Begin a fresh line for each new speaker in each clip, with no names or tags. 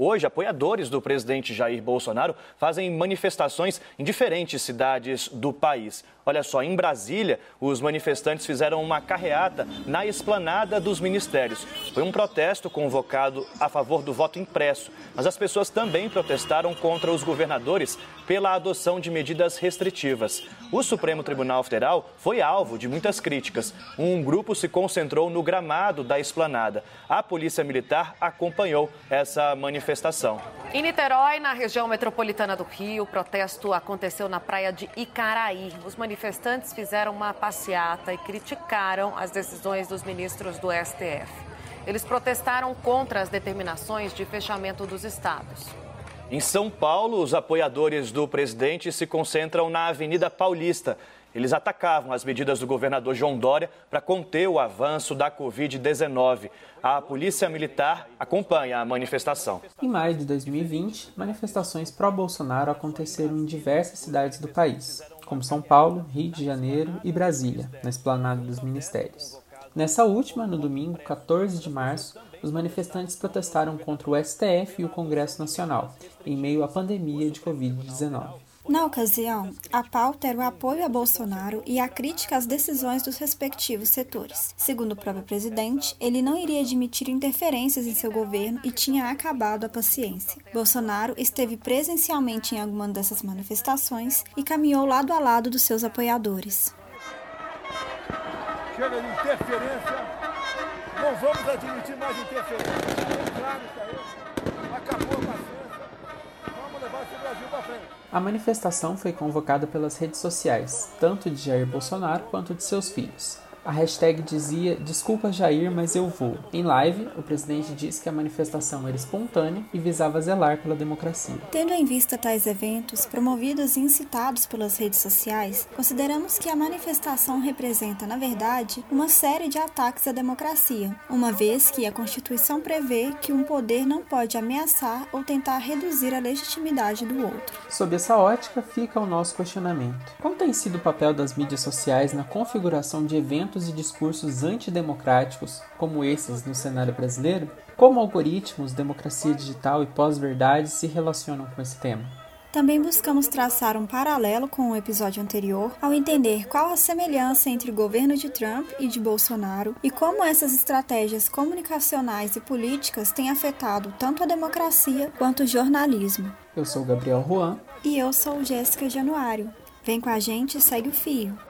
Hoje, apoiadores do presidente Jair Bolsonaro fazem manifestações em diferentes cidades do país. Olha só, em Brasília, os manifestantes fizeram uma carreata na esplanada dos ministérios. Foi um protesto convocado a favor do voto impresso, mas as pessoas também protestaram contra os governadores pela adoção de medidas restritivas. O Supremo Tribunal Federal foi alvo de muitas críticas. Um grupo se concentrou no gramado da esplanada. A Polícia Militar acompanhou essa manifestação.
Em Niterói, na região metropolitana do Rio, o protesto aconteceu na praia de Icaraí. Os manifestantes fizeram uma passeata e criticaram as decisões dos ministros do STF. Eles protestaram contra as determinações de fechamento dos estados.
Em São Paulo, os apoiadores do presidente se concentram na Avenida Paulista. Eles atacavam as medidas do governador João Dória para conter o avanço da Covid-19. A Polícia Militar acompanha a manifestação.
Em maio de 2020, manifestações pró-Bolsonaro aconteceram em diversas cidades do país, como São Paulo, Rio de Janeiro e Brasília, na esplanada dos ministérios. Nessa última, no domingo 14 de março, os manifestantes protestaram contra o STF e o Congresso Nacional, em meio à pandemia de Covid-19.
Na ocasião, a pauta era o apoio a Bolsonaro e a crítica às decisões dos respectivos setores. Segundo o próprio presidente, ele não iria admitir interferências em seu governo e tinha acabado a paciência. Bolsonaro esteve presencialmente em alguma dessas manifestações e caminhou lado a lado dos seus apoiadores.
Chega de interferência não vamos admitir mais interferência. Claro isso aí. Acabou a paciência. Vamos levar esse Brasil para frente.
A manifestação foi convocada pelas redes sociais, tanto de Jair Bolsonaro quanto de seus filhos. A hashtag dizia Desculpa Jair, mas eu vou. Em live, o presidente disse que a manifestação era espontânea e visava zelar pela democracia.
Tendo em vista tais eventos, promovidos e incitados pelas redes sociais, consideramos que a manifestação representa, na verdade, uma série de ataques à democracia, uma vez que a Constituição prevê que um poder não pode ameaçar ou tentar reduzir a legitimidade do outro.
Sob essa ótica, fica o nosso questionamento: qual tem sido o papel das mídias sociais na configuração de eventos e discursos antidemocráticos como esses no cenário brasileiro? Como algoritmos, democracia digital e pós-verdade se relacionam com esse tema?
Também buscamos traçar um paralelo com o episódio anterior ao entender qual a semelhança entre o governo de Trump e de Bolsonaro e como essas estratégias comunicacionais e políticas têm afetado tanto a democracia quanto o jornalismo.
Eu sou Gabriel Juan.
E eu sou Jéssica Januário. Vem com a gente e segue o fio.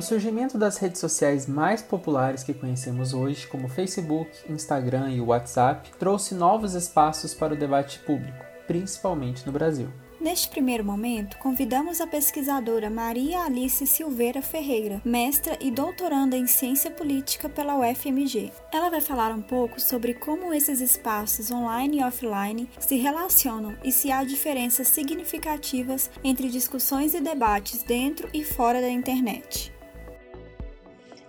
O surgimento das redes sociais mais populares que conhecemos hoje, como Facebook, Instagram e WhatsApp, trouxe novos espaços para o debate público, principalmente no Brasil.
Neste primeiro momento, convidamos a pesquisadora Maria Alice Silveira Ferreira, mestra e doutoranda em ciência política pela UFMG. Ela vai falar um pouco sobre como esses espaços online e offline se relacionam e se há diferenças significativas entre discussões e debates dentro e fora da internet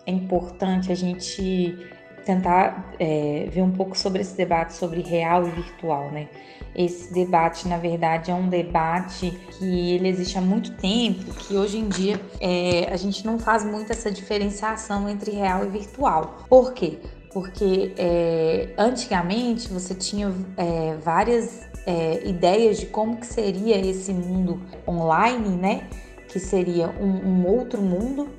é importante a gente tentar é, ver um pouco sobre esse debate sobre real e virtual, né? Esse debate, na verdade, é um debate que ele existe há muito tempo, que hoje em dia é, a gente não faz muito essa diferenciação entre real e virtual. Por quê? Porque é, antigamente você tinha é, várias é, ideias de como que seria esse mundo online, né? Que seria um, um outro mundo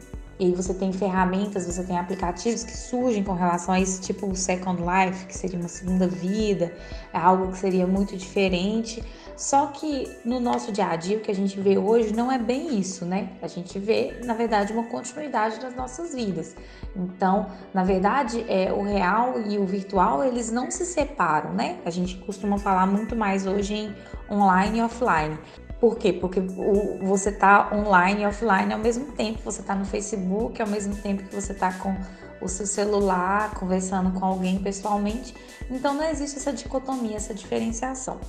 e aí você tem ferramentas, você tem aplicativos que surgem com relação a isso, tipo o Second Life, que seria uma segunda vida, é algo que seria muito diferente. Só que no nosso dia a dia, o que a gente vê hoje não é bem isso, né? A gente vê, na verdade, uma continuidade das nossas vidas. Então, na verdade, é, o real e o virtual, eles não se separam, né? A gente costuma falar muito mais hoje em online e offline. Por quê? Porque o, você está online e offline ao mesmo tempo. Você está no Facebook ao mesmo tempo que você está com o seu celular, conversando com alguém pessoalmente. Então não existe essa dicotomia, essa diferenciação.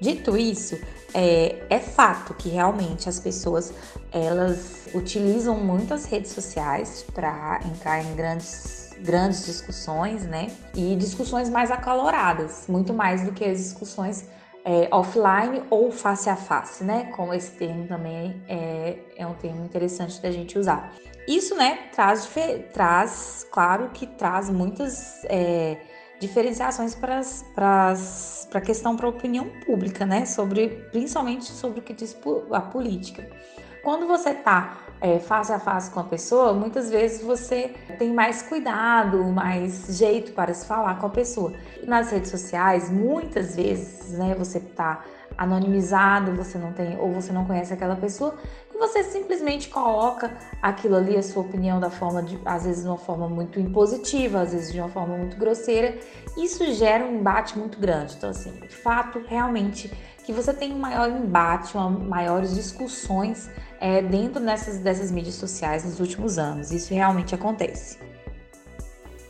Dito isso, é, é fato que realmente as pessoas elas utilizam muito as redes sociais para entrar em grandes grandes discussões, né? E discussões mais acaloradas, muito mais do que as discussões é, offline ou face a face, né? Como esse termo também é, é um termo interessante da gente usar. Isso, né, traz, traz claro que traz muitas é, diferenciações para a questão para a opinião pública, né? Sobre, principalmente sobre o que diz a política. Quando você está é, face a face com a pessoa, muitas vezes você tem mais cuidado, mais jeito para se falar com a pessoa. Nas redes sociais, muitas vezes, né, você está anonimizado, você não tem ou você não conhece aquela pessoa e você simplesmente coloca aquilo ali, a sua opinião da forma de, às vezes de uma forma muito impositiva, às vezes de uma forma muito grosseira. Isso gera um embate muito grande. Então, assim, de fato, realmente que você tem um maior embate, uma, maiores discussões é, dentro dessas, dessas mídias sociais nos últimos anos. Isso realmente acontece.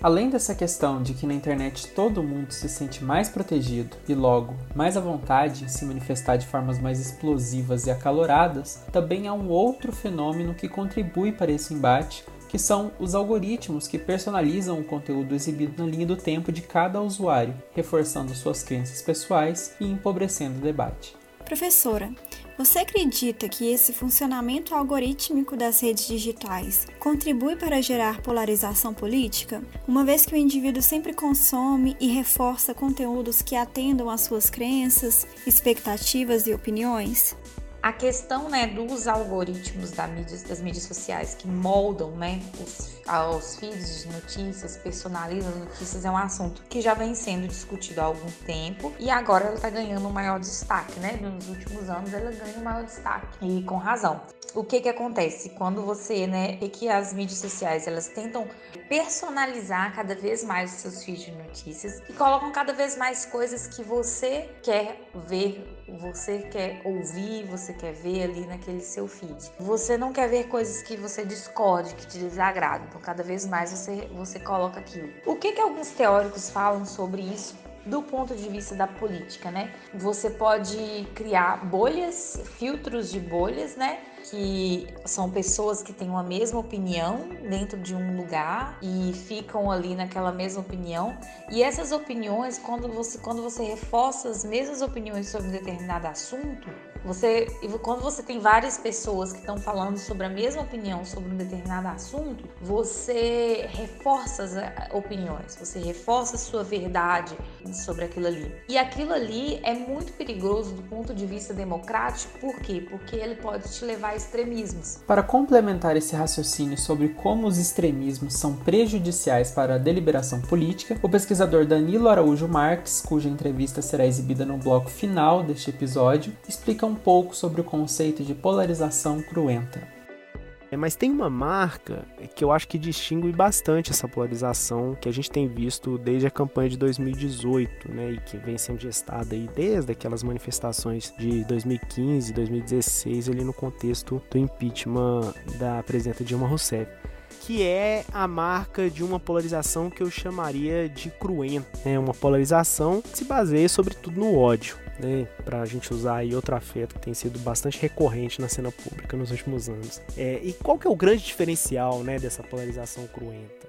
Além dessa questão de que na internet todo mundo se sente mais protegido e, logo, mais à vontade em se manifestar de formas mais explosivas e acaloradas, também há um outro fenômeno que contribui para esse embate, que são os algoritmos que personalizam o conteúdo exibido na linha do tempo de cada usuário, reforçando suas crenças pessoais e empobrecendo o debate.
Professora, você acredita que esse funcionamento algorítmico das redes digitais contribui para gerar polarização política, uma vez que o indivíduo sempre consome e reforça conteúdos que atendam às suas crenças, expectativas e opiniões?
A questão né, dos algoritmos da mídia, das mídias sociais que moldam né, os, aos feeds de notícias, personalizam notícias, é um assunto que já vem sendo discutido há algum tempo e agora ela está ganhando um maior destaque, né? Nos últimos anos ela ganha um maior destaque e com razão. O que que acontece quando você, né, é que as mídias sociais elas tentam personalizar cada vez mais os seus feeds de notícias e colocam cada vez mais coisas que você quer ver, você quer ouvir, você quer ver ali naquele seu feed. Você não quer ver coisas que você discorde, que te desagradam. Então, cada vez mais você, você coloca aquilo. O que, que alguns teóricos falam sobre isso? do ponto de vista da política, né? Você pode criar bolhas, filtros de bolhas, né? que são pessoas que têm uma mesma opinião dentro de um lugar e ficam ali naquela mesma opinião. E essas opiniões, quando você, quando você reforça as mesmas opiniões sobre um determinado assunto, você, quando você tem várias pessoas que estão falando sobre a mesma opinião sobre um determinado assunto, você reforça as eh, opiniões, você reforça a sua verdade sobre aquilo ali. E aquilo ali é muito perigoso do ponto de vista democrático, por quê? Porque ele pode te levar a extremismos.
Para complementar esse raciocínio sobre como os extremismos são prejudiciais para a deliberação política, o pesquisador Danilo Araújo Marques, cuja entrevista será exibida no bloco final deste episódio, explica um pouco sobre o conceito de polarização cruenta.
É, mas tem uma marca que eu acho que distingue bastante essa polarização que a gente tem visto desde a campanha de 2018, né, e que vem sendo gestada aí desde aquelas manifestações de 2015, 2016, ali no contexto do impeachment da presidenta Dilma Rousseff que é a marca de uma polarização que eu chamaria de cruenta, é uma polarização que se baseia sobretudo no ódio né, para a gente usar aí outro afeto que tem sido bastante recorrente na cena pública nos últimos anos. É, e qual que é o grande diferencial né, dessa polarização cruenta?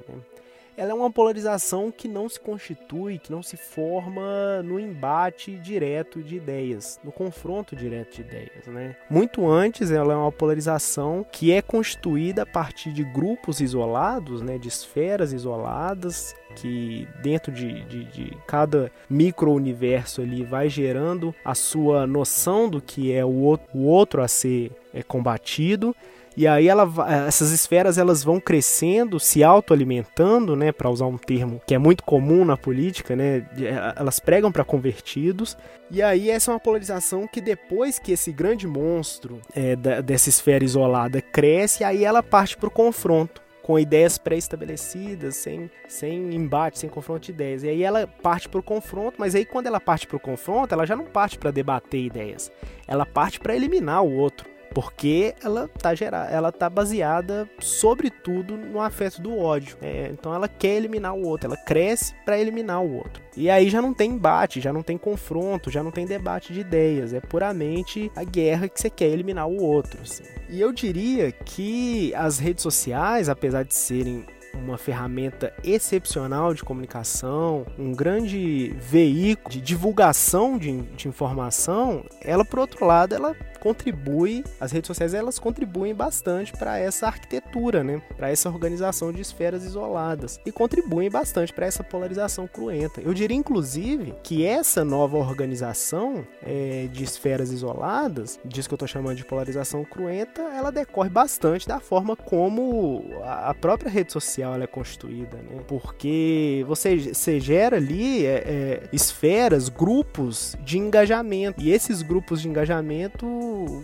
Ela é uma polarização que não se constitui, que não se forma no embate direto de ideias, no confronto direto de ideias. Né? Muito antes, ela é uma polarização que é constituída a partir de grupos isolados, né, de esferas isoladas, que dentro de, de, de cada micro-universo ali vai gerando a sua noção do que é o outro, o outro a ser é, combatido e aí ela, essas esferas elas vão crescendo, se autoalimentando, né, para usar um termo que é muito comum na política, né, é, elas pregam para convertidos. E aí essa é uma polarização que depois que esse grande monstro é, da, dessa esfera isolada cresce, aí ela parte para o confronto com ideias pré-estabelecidas, sem, sem embate, sem confronto de ideias. E aí ela parte para o confronto, mas aí quando ela parte para o confronto, ela já não parte para debater ideias, ela parte para eliminar o outro porque ela tá gerada, ela tá baseada sobretudo no afeto do ódio. É, então ela quer eliminar o outro, ela cresce para eliminar o outro. E aí já não tem embate, já não tem confronto, já não tem debate de ideias, é puramente a guerra que você quer eliminar o outro. Assim. E eu diria que as redes sociais, apesar de serem uma ferramenta excepcional de comunicação, um grande veículo de divulgação de, de informação, ela por outro lado, ela contribui, as redes sociais elas contribuem bastante para essa arquitetura, né? Para essa organização de esferas isoladas e contribuem bastante para essa polarização cruenta. Eu diria inclusive que essa nova organização é, de esferas isoladas, disso que eu estou chamando de polarização cruenta, ela decorre bastante da forma como a própria rede social é constituída, né? Porque você, você gera ali é, é, esferas, grupos de engajamento e esses grupos de engajamento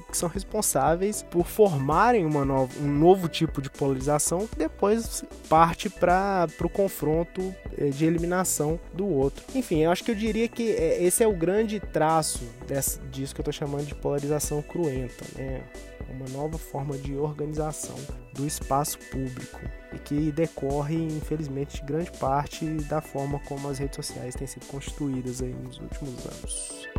que são responsáveis por formarem uma nova, um novo tipo de polarização que depois parte para o confronto eh, de eliminação do outro. Enfim, eu acho que eu diria que eh, esse é o grande traço desse, disso que eu estou chamando de polarização cruenta, né? Uma nova forma de organização do espaço público e que decorre, infelizmente, de grande parte da forma como as redes sociais têm sido constituídas aí nos últimos anos.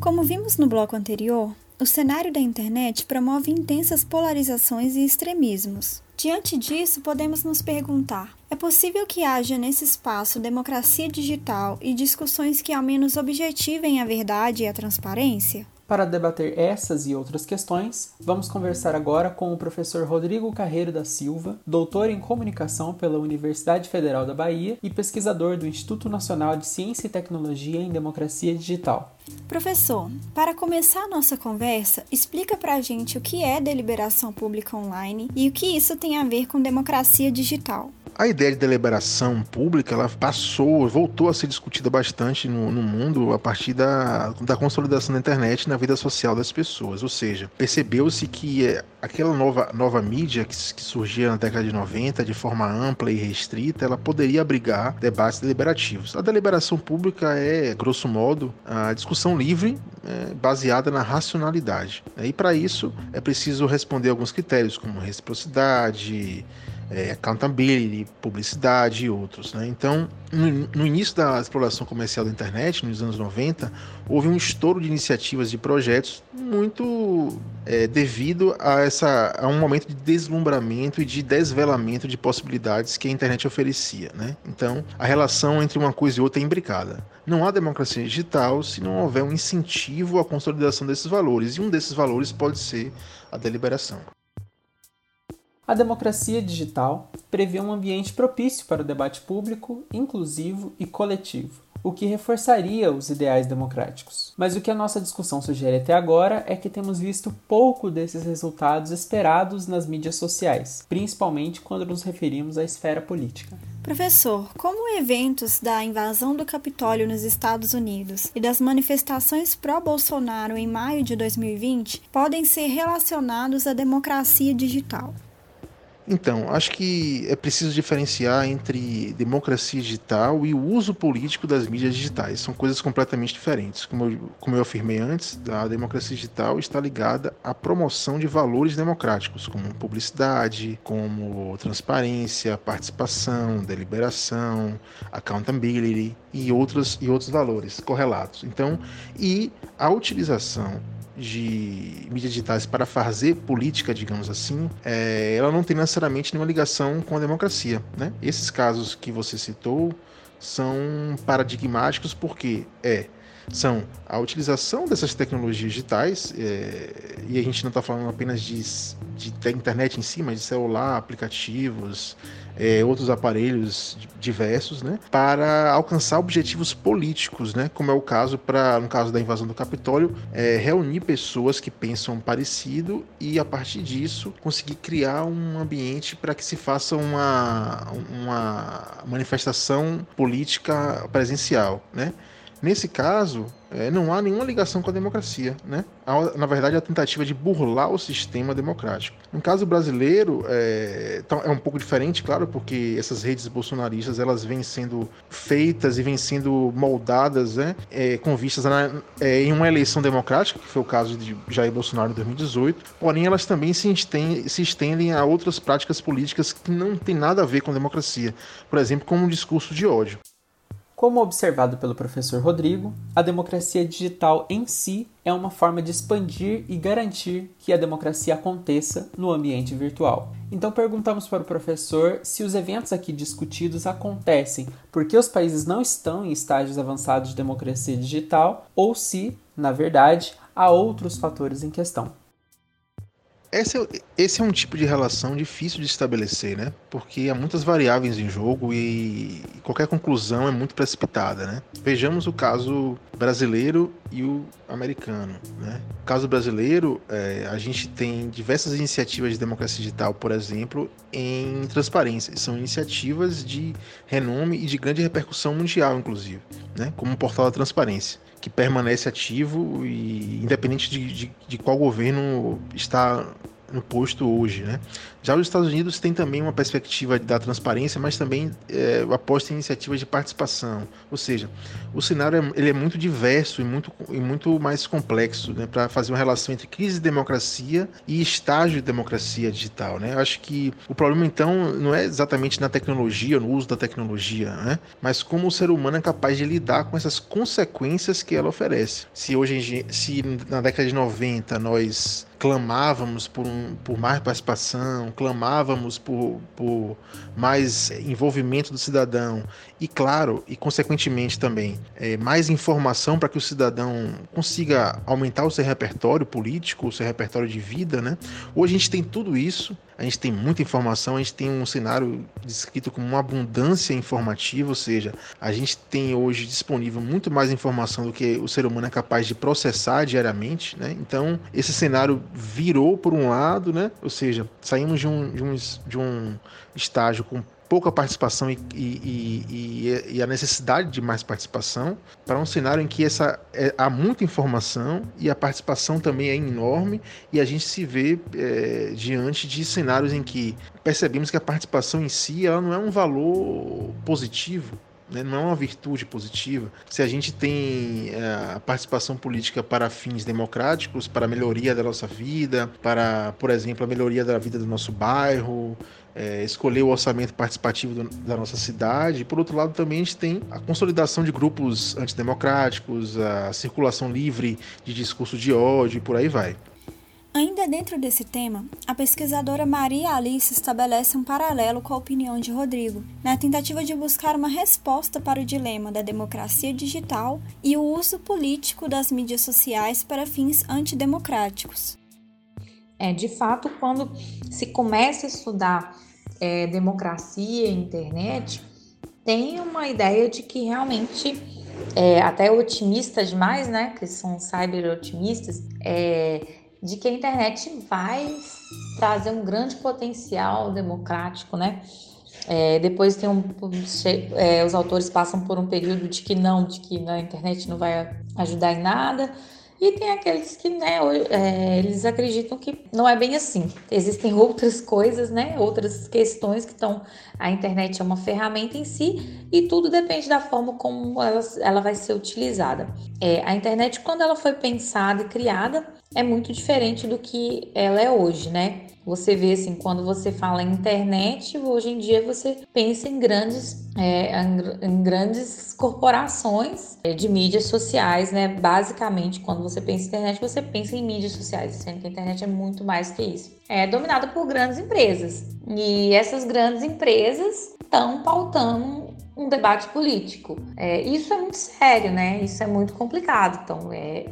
Como vimos no bloco anterior, o cenário da internet promove intensas polarizações e extremismos. Diante disso, podemos nos perguntar: é possível que haja nesse espaço democracia digital e discussões que ao menos objetivem a verdade e a transparência?
Para debater essas e outras questões, vamos conversar agora com o professor Rodrigo Carreiro da Silva, doutor em comunicação pela Universidade Federal da Bahia e pesquisador do Instituto Nacional de Ciência e Tecnologia em Democracia Digital.
Professor, para começar a nossa conversa, explica para a gente o que é deliberação pública online e o que isso tem a ver com democracia digital.
A ideia de deliberação pública ela passou, voltou a ser discutida bastante no, no, mundo a partir da, da consolidação da internet na vida social das pessoas. Ou seja, percebeu-se que é, aquela nova, nova mídia que, que, surgia na década de 90 de forma ampla e restrita, ela poderia abrigar debates deliberativos. A deliberação pública é, grosso modo, a discussão livre é, baseada na racionalidade. E para isso é preciso responder alguns critérios como reciprocidade, é, accountability, publicidade e outros. Né? Então, no, início da exploração comercial da internet, nos anos 90, houve um estouro de iniciativas de projetos muito é, devido a, essa, a um momento de deslumbramento e de desvelamento de possibilidades que a internet oferecia. Né? Então, a relação entre uma coisa e outra é imbricada. Não há democracia digital se não houver um incentivo à consolidação desses valores, e um desses valores pode ser a deliberação.
A democracia digital prevê um ambiente propício para o debate público, inclusivo e coletivo, o que reforçaria os ideais democráticos. Mas o que a nossa discussão sugere até agora é que temos visto pouco desses resultados esperados nas mídias sociais, principalmente quando nos referimos à esfera política.
Professor, como eventos da invasão do Capitólio nos Estados Unidos e das manifestações pró-Bolsonaro em maio de 2020 podem ser relacionados à democracia digital?
Então, acho que é preciso diferenciar entre democracia digital e o uso político das mídias digitais. São coisas completamente diferentes. Como eu, como eu afirmei antes, a democracia digital está ligada à promoção de valores democráticos, como publicidade, como transparência, participação, deliberação, accountability e outros, e outros valores correlatos. Então, e a utilização de mídias digitais para fazer política, digamos assim, é, ela não tem necessariamente nenhuma ligação com a democracia. Né? Esses casos que você citou são paradigmáticos porque é são a utilização dessas tecnologias digitais, é, e a gente não está falando apenas de, de, internet em si, mas de celular, aplicativos, é, outros aparelhos diversos, né, para alcançar objetivos políticos, né, como é o caso para, no caso da invasão do Capitólio, é, reunir pessoas que pensam parecido e a partir disso conseguir criar um ambiente para que se faça uma, uma manifestação política presencial, né? Nesse caso, é, não há nenhuma ligação com a democracia. Né? Há, na verdade, a tentativa de burlar o sistema democrático. No caso brasileiro, é, é, um pouco diferente, claro, porque essas redes bolsonaristas elas vêm sendo feitas e vêm sendo moldadas né, é, com vistas na, é, em uma eleição democrática, que foi o caso de Jair Bolsonaro em 2018, porém elas também se estendem, se estendem a outras práticas políticas que não têm nada a ver com democracia. Por exemplo, como um discurso de ódio.
Como observado pelo professor Rodrigo, a democracia digital em si é uma forma de expandir e garantir que a democracia aconteça no ambiente virtual. Então perguntamos para o professor se os eventos aqui discutidos acontecem porque os países não estão em estágios avançados de democracia digital ou se, na verdade, há outros fatores em questão.
Esse é, esse é um tipo de relação difícil de estabelecer, né? Porque há muitas variáveis em jogo e qualquer conclusão é muito precipitada, né? Vejamos o caso brasileiro e o americano, né? No caso brasileiro, é, a gente tem diversas iniciativas de democracia digital, por exemplo, em transparência. São iniciativas de renome e de grande repercussão mundial, inclusive, né? Como o Portal da Transparência que permanece ativo e independente de, de, de qual governo está no posto hoje, né? Já os Estados Unidos têm também uma perspectiva da transparência, mas também é, aposta em iniciativas de participação. Ou seja, o cenário é, ele é muito diverso e muito, e muito mais complexo né, para fazer uma relação entre crise de democracia e estágio de democracia digital. Né? Eu acho que o problema, então, não é exatamente na tecnologia, no uso da tecnologia, né? mas como o ser humano é capaz de lidar com essas consequências que ela oferece. Se hoje, se na década de 90 nós clamávamos por, um, por mais participação, clamávamos por, por mais envolvimento do cidadão e, claro, e consequentemente também, é, mais informação para que o cidadão consiga aumentar o seu repertório político, o seu repertório de vida. Né? Hoje a gente tem tudo isso a gente tem muita informação, a gente tem um cenário descrito como uma abundância informativa, ou seja, a gente tem hoje disponível muito mais informação do que o ser humano é capaz de processar diariamente, né? Então, esse cenário virou por um lado, né? Ou seja, saímos de um, de um, de um estágio com pouca participação e, e, e, e, a necessidade de mais participação, para um cenário em que essa, é, há muita informação e a participação também é enorme, e a gente se vê é, diante de cenários em que percebemos que a participação em si ela não é um valor positivo, né? não é uma virtude positiva. Se a gente tem é, a participação política para fins democráticos, para a melhoria da nossa vida, para, por exemplo, a melhoria da vida do nosso bairro, é, escolher o orçamento participativo do, da nossa cidade. E, por outro lado, também a gente tem a consolidação de grupos antidemocráticos, a circulação livre de discurso de ódio e por aí vai.
Ainda dentro desse tema, a pesquisadora Maria Alice estabelece um paralelo com a opinião de Rodrigo, na tentativa de buscar uma resposta para o dilema da democracia digital e o uso político das mídias sociais para fins antidemocráticos.
É, de fato, quando se começa a estudar é, democracia e internet, tem uma ideia de que realmente, é, até otimistas demais, né, que são cyber otimistas, é, de que a internet vai trazer um grande potencial democrático, né? É, depois tem um, é, os autores passam por um período de que não, de que a internet não vai ajudar em nada. E tem aqueles que, né, é, eles acreditam que não é bem assim. Existem outras coisas, né, outras questões que estão. A internet é uma ferramenta em si e tudo depende da forma como ela, ela vai ser utilizada. É, a internet, quando ela foi pensada e criada, é muito diferente do que ela é hoje, né? Você vê assim, quando você fala internet, hoje em dia você pensa em grandes, é, em grandes corporações é, de mídias sociais, né? Basicamente, quando você pensa em internet, você pensa em mídias sociais, sendo que a internet é muito mais que isso. É dominada por grandes empresas. E essas grandes empresas estão pautando um debate político. É, isso é muito sério, né? Isso é muito complicado. Então, é,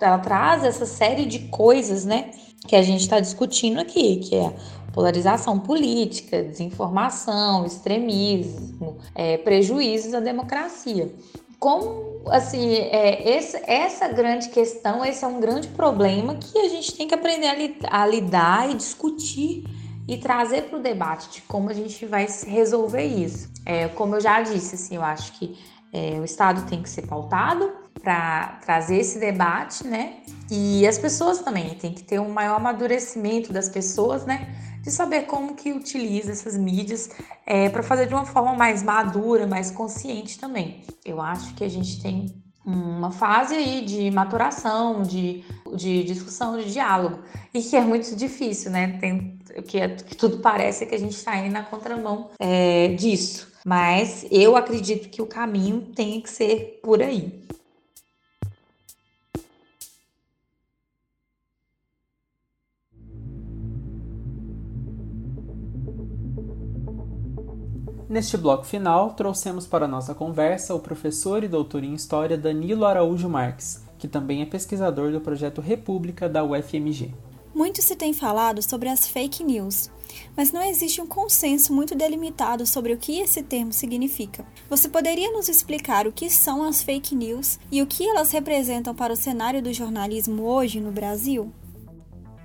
ela traz essa série de coisas, né? Que a gente está discutindo aqui, que é polarização política, desinformação, extremismo, é, prejuízos à democracia. Como, assim, é, esse, essa grande questão, esse é um grande problema que a gente tem que aprender a, li, a lidar e discutir e trazer para o debate de como a gente vai resolver isso. É, como eu já disse, assim, eu acho que é, o Estado tem que ser pautado, para trazer esse debate, né? E as pessoas também tem que ter um maior amadurecimento das pessoas, né? De saber como que utiliza essas mídias é, para fazer de uma forma mais madura, mais consciente também. Eu acho que a gente tem uma fase aí de maturação, de, de discussão, de diálogo, e que é muito difícil, né? Tem, que, é, que tudo parece que a gente está indo na contramão é, disso. Mas eu acredito que o caminho tem que ser por aí.
Neste bloco final, trouxemos para nossa conversa o professor e doutor em História Danilo Araújo Marques, que também é pesquisador do projeto República da UFMG.
Muito se tem falado sobre as fake news, mas não existe um consenso muito delimitado sobre o que esse termo significa. Você poderia nos explicar o que são as fake news e o que elas representam para o cenário do jornalismo hoje no Brasil?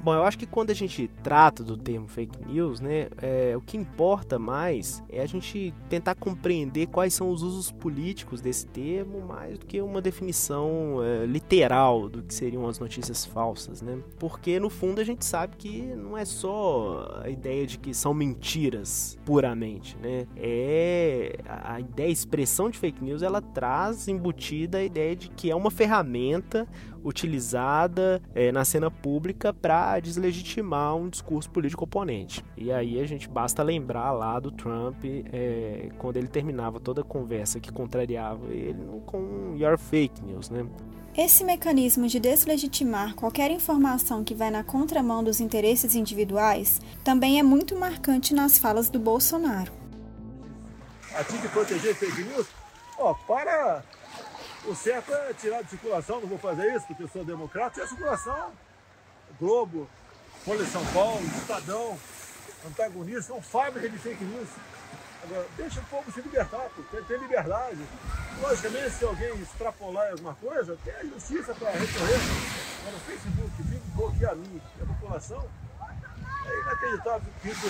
Bom, eu acho que quando a gente trata do termo fake news, né, é, o que importa mais é a gente tentar compreender quais são os usos políticos desse termo, mais do que uma definição é, literal do que seriam as notícias falsas, né? Porque no fundo a gente sabe que não é só a ideia de que são mentiras puramente, né? É a ideia, a expressão de fake news, ela traz embutida a ideia de que é uma ferramenta utilizada é, na cena pública para deslegitimar um discurso político oponente. E aí a gente basta lembrar lá do Trump é, quando ele terminava toda a conversa que contrariava ele com your fake news, né?
Esse mecanismo de deslegitimar qualquer informação que vai na contramão dos interesses individuais também é muito marcante nas falas do Bolsonaro.
A de proteger fake news? Ó, oh, para o certo é tirar de circulação, não vou fazer isso porque eu sou democrata, e a circulação, Globo, Folha de São Paulo, Estadão, antagonista, são fábricas de fake news. Agora, deixa o povo se libertar, tem, tem liberdade. Logicamente, se alguém extrapolar alguma coisa, tem a justiça para recorrer. Agora, o Facebook vem bloquear a a população, é inacreditável que isso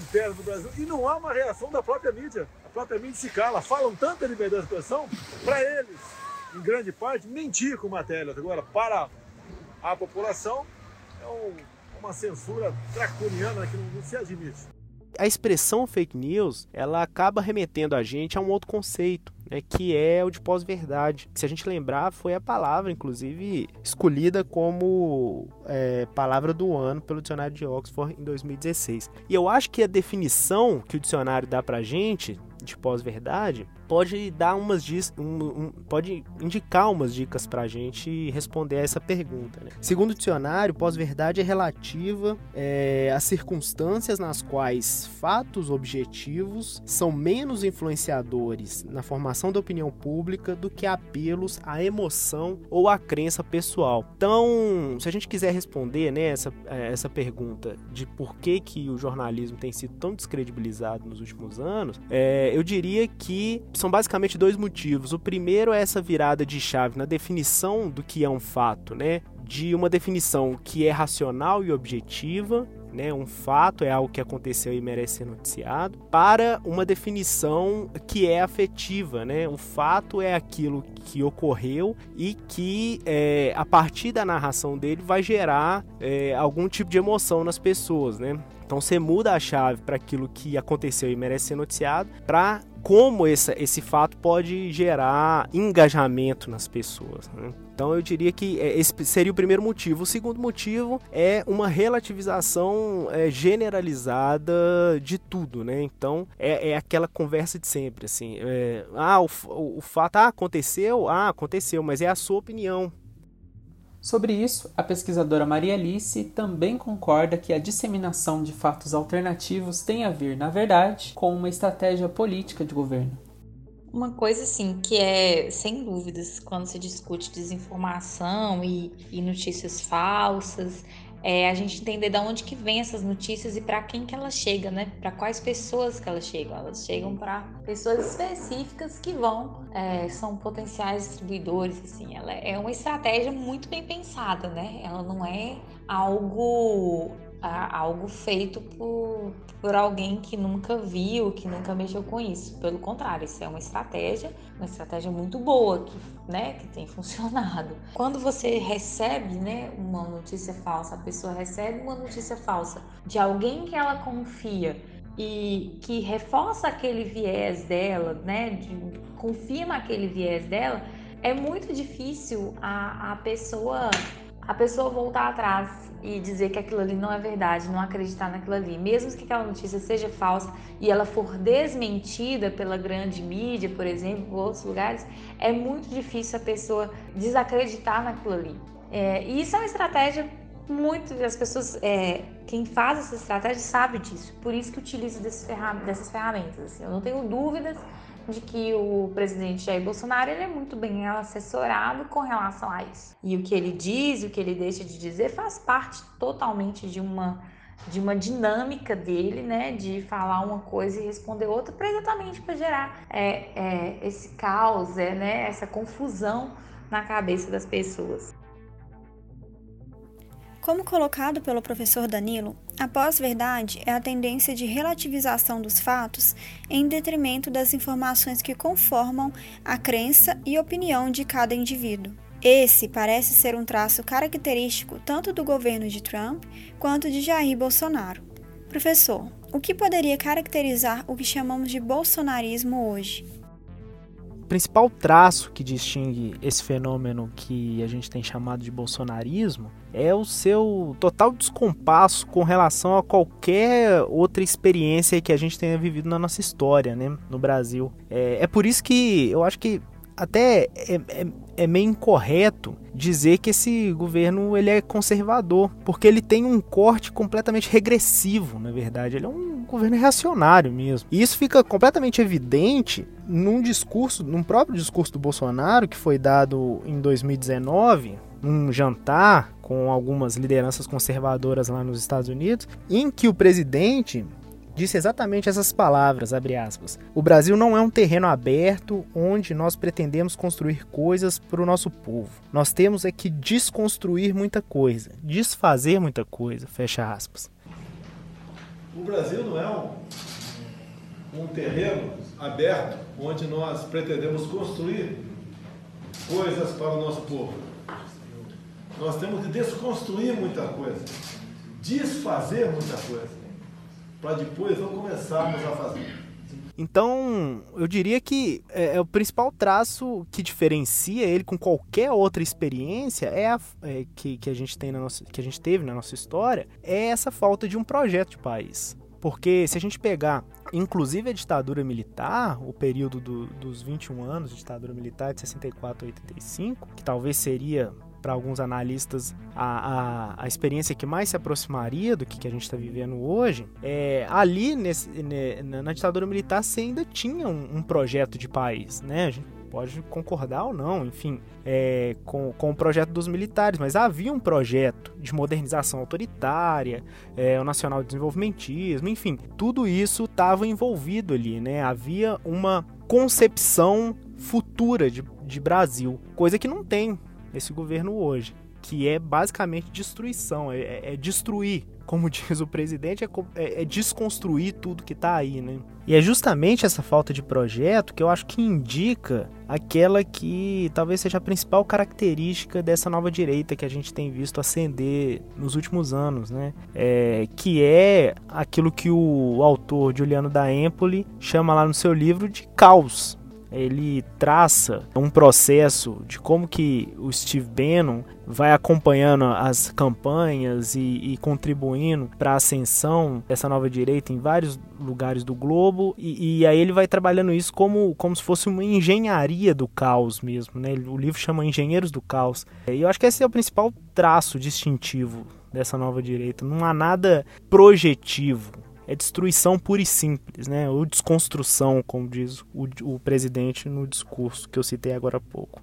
impera no Brasil. E não há uma reação da própria mídia propriamente se cala, falam tanta liberdade de expressão, para eles, em grande parte, mentir com matérias. Agora, para a população, é um, uma censura draconiana que não se admite.
A expressão fake news, ela acaba remetendo a gente a um outro conceito, né, que é o de pós-verdade. Se a gente lembrar, foi a palavra, inclusive, escolhida como é, palavra do ano pelo dicionário de Oxford em 2016. E eu acho que a definição que o dicionário dá pra gente de pós-verdade pode dar umas um, um, pode indicar umas dicas para a gente responder a essa pergunta. Né? Segundo o dicionário, pós-verdade é relativa é, às circunstâncias nas quais fatos objetivos são menos influenciadores na formação da opinião pública do que apelos à emoção ou à crença pessoal. Então, se a gente quiser responder né, essa, é, essa pergunta de por que, que o jornalismo tem sido tão descredibilizado nos últimos anos, é, eu diria que são basicamente dois motivos. O primeiro é essa virada de chave na definição do que é um fato, né? De uma definição que é racional e objetiva, né, um fato é algo que aconteceu e merece ser noticiado, para uma definição que é afetiva, né? O fato é aquilo que ocorreu e que é, a partir da narração dele vai gerar é, algum tipo de emoção nas pessoas, né? Então você muda a chave para aquilo que aconteceu e merece ser noticiado, para como esse, esse fato pode gerar engajamento nas pessoas. Né? Então eu diria que é, esse seria o primeiro motivo. O segundo motivo é uma relativização é, generalizada de tudo, né? Então é, é, aquela conversa de sempre, assim. É, ah, o, o, o fato ah, aconteceu, ah, aconteceu, mas é a sua opinião.
Sobre isso, a pesquisadora Maria Alice também concorda que a disseminação de fatos alternativos tem a ver, na verdade, com uma estratégia política de governo.
Uma coisa assim que é, sem dúvidas, quando se discute desinformação e, e notícias falsas, é a gente entender de onde que vem essas notícias e para quem que elas chegam, né? Para quais pessoas que elas chegam. Elas chegam para pessoas específicas que vão, é, são potenciais distribuidores, assim. Ela é uma estratégia muito bem pensada, né? Ela não é algo algo feito por, por alguém que nunca viu, que nunca mexeu com isso. Pelo contrário, isso é uma estratégia, uma estratégia muito boa que, né, que tem funcionado. Quando você recebe, né, uma notícia falsa, a pessoa recebe uma notícia falsa de alguém que ela confia e que reforça aquele viés dela, né, de, confirma aquele viés dela, é muito difícil a, a pessoa a pessoa voltar atrás e dizer que aquilo ali não é verdade, não acreditar naquilo ali. Mesmo que aquela notícia seja falsa e ela for desmentida pela grande mídia, por exemplo, ou outros lugares, é muito difícil a pessoa desacreditar naquilo ali. É, e isso é uma estratégia muito. As pessoas. É, quem faz essa estratégia sabe disso. Por isso que utiliza dessas ferramentas. Assim. Eu não tenho dúvidas de que o presidente Jair Bolsonaro ele é muito bem assessorado com relação a isso. E o que ele diz, o que ele deixa de dizer, faz parte totalmente de uma de uma dinâmica dele, né, de falar uma coisa e responder outra, para exatamente para gerar é, é, esse caos, é, né, essa confusão na cabeça das pessoas.
Como colocado pelo professor Danilo, a pós-verdade é a tendência de relativização dos fatos em detrimento das informações que conformam a crença e opinião de cada indivíduo. Esse parece ser um traço característico tanto do governo de Trump quanto de Jair Bolsonaro. Professor, o que poderia caracterizar o que chamamos de bolsonarismo hoje?
Principal traço que distingue esse fenômeno que a gente tem chamado de bolsonarismo é o seu total descompasso com relação a qualquer outra experiência que a gente tenha vivido na nossa história, né, no Brasil. É, é por isso que eu acho que até é, é, é, meio incorreto dizer que esse governo ele é conservador, porque ele tem um corte completamente regressivo, na verdade. Ele é um governo reacionário mesmo. E isso fica completamente evidente num discurso, num próprio discurso do Bolsonaro, que foi dado em 2019, num jantar com algumas lideranças conservadoras lá nos Estados Unidos, em que o presidente disse exatamente essas palavras, aspas, O Brasil não é um terreno aberto onde nós pretendemos construir coisas para o nosso povo. Nós temos é que desconstruir muita coisa, desfazer muita coisa, fecha aspas.
O Brasil não é um, um terreno aberto onde nós pretendemos construir coisas para o nosso povo. Nós temos que desconstruir muita coisa, desfazer muita coisa para depois não começarmos a fazer.
Então, eu diria que é, é, o principal traço que diferencia ele com qualquer outra experiência é, a, é que, que a gente tem na nossa, que a gente teve na nossa história é essa falta de um projeto de país. Porque se a gente pegar, inclusive a ditadura militar, o período do, dos 21 anos de ditadura militar de 64 a 85, que talvez seria para alguns analistas, a, a, a, experiência que mais se aproximaria do que, que a gente está vivendo hoje, é, ali nesse, ne, na ditadura militar você ainda tinha um, um, projeto de país, né? A gente pode concordar ou não, enfim, é, com, com o projeto dos militares, mas havia um projeto de modernização autoritária, é, o nacional desenvolvimentismo, enfim, tudo isso estava envolvido ali, né? Havia uma concepção futura de, de Brasil, coisa que não tem esse governo hoje, que é basicamente destruição, é, é, é destruir, como diz o presidente, é, é, é desconstruir tudo que está aí, né? E é justamente essa falta de projeto que eu acho que indica aquela que talvez seja a principal característica dessa nova direita que a gente tem visto ascender nos últimos anos, né? É, que é aquilo que o autor Juliano da Empoli chama lá no seu livro de caos ele traça um processo de como que o Steve Bannon vai acompanhando as campanhas e, e contribuindo para a ascensão dessa nova direita em vários lugares do globo e, e, aí ele vai trabalhando isso como, como se fosse uma engenharia do caos mesmo, né? O livro chama Engenheiros do Caos e eu acho que esse é o principal traço distintivo dessa nova direita. Não há nada projetivo é destruição pura e simples, né? ou desconstrução, como diz o, o presidente no discurso que eu citei agora há pouco.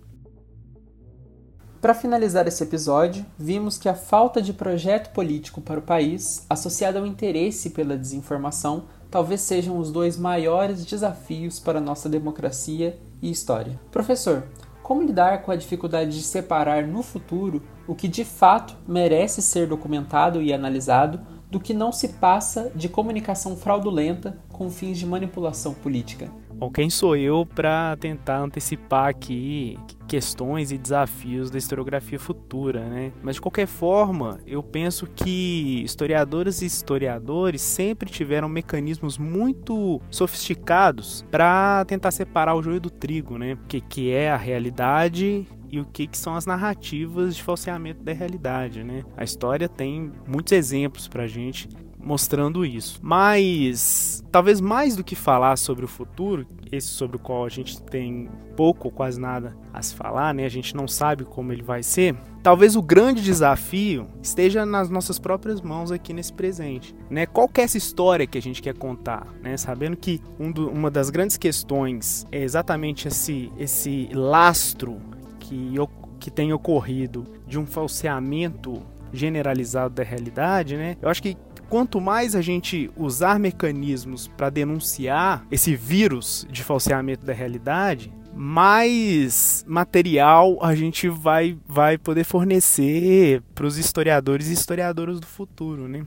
Para finalizar esse episódio, vimos que a falta de projeto político para o país, associada ao interesse pela desinformação, talvez sejam os dois maiores desafios para nossa democracia e história. Professor, como lidar com a dificuldade de separar no futuro o que de fato merece ser documentado e analisado do que não se passa de comunicação fraudulenta com fins de manipulação política.
Bom, quem sou eu para tentar antecipar aqui questões e desafios da historiografia futura, né? Mas de qualquer forma, eu penso que historiadoras e historiadores sempre tiveram mecanismos muito sofisticados para tentar separar o joio do trigo, né? O que, que é a realidade e o que, que são as narrativas de falseamento da realidade, né? A história tem muitos exemplos para gente mostrando isso. Mas talvez mais do que falar sobre o futuro, esse sobre o qual a gente tem pouco ou quase nada a se falar, né? A gente não sabe como ele vai ser. Talvez o grande desafio esteja nas nossas próprias mãos aqui nesse presente, né? Qual que é essa história que a gente quer contar, né? Sabendo que um do, uma das grandes questões é exatamente esse esse lastro que que tem ocorrido de um falseamento generalizado da realidade, né? Eu acho que quanto mais a gente usar mecanismos para denunciar esse vírus de falseamento da realidade, mais material a gente vai, vai poder fornecer para os historiadores e historiadoras do futuro, né?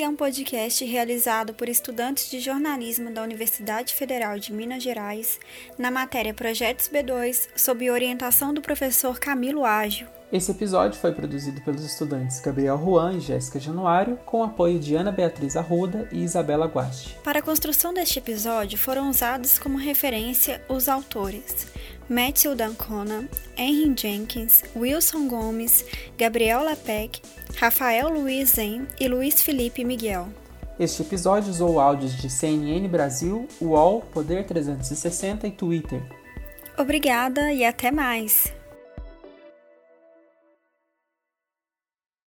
Esse é um podcast realizado por estudantes de jornalismo da Universidade Federal de Minas Gerais, na matéria Projetos B2, sob orientação do professor Camilo Ágil.
Esse episódio foi produzido pelos estudantes Gabriel Juan e Jéssica Januário, com apoio de Ana Beatriz Arruda e Isabela Guasti.
Para a construção deste episódio foram usados como referência os autores Matthew Dancona, Henry Jenkins, Wilson Gomes, Gabriel Lapec, Rafael Luiz Zen e Luiz Felipe Miguel.
Este episódio usou áudios de CNN Brasil, UOL, Poder 360 e Twitter.
Obrigada e até mais!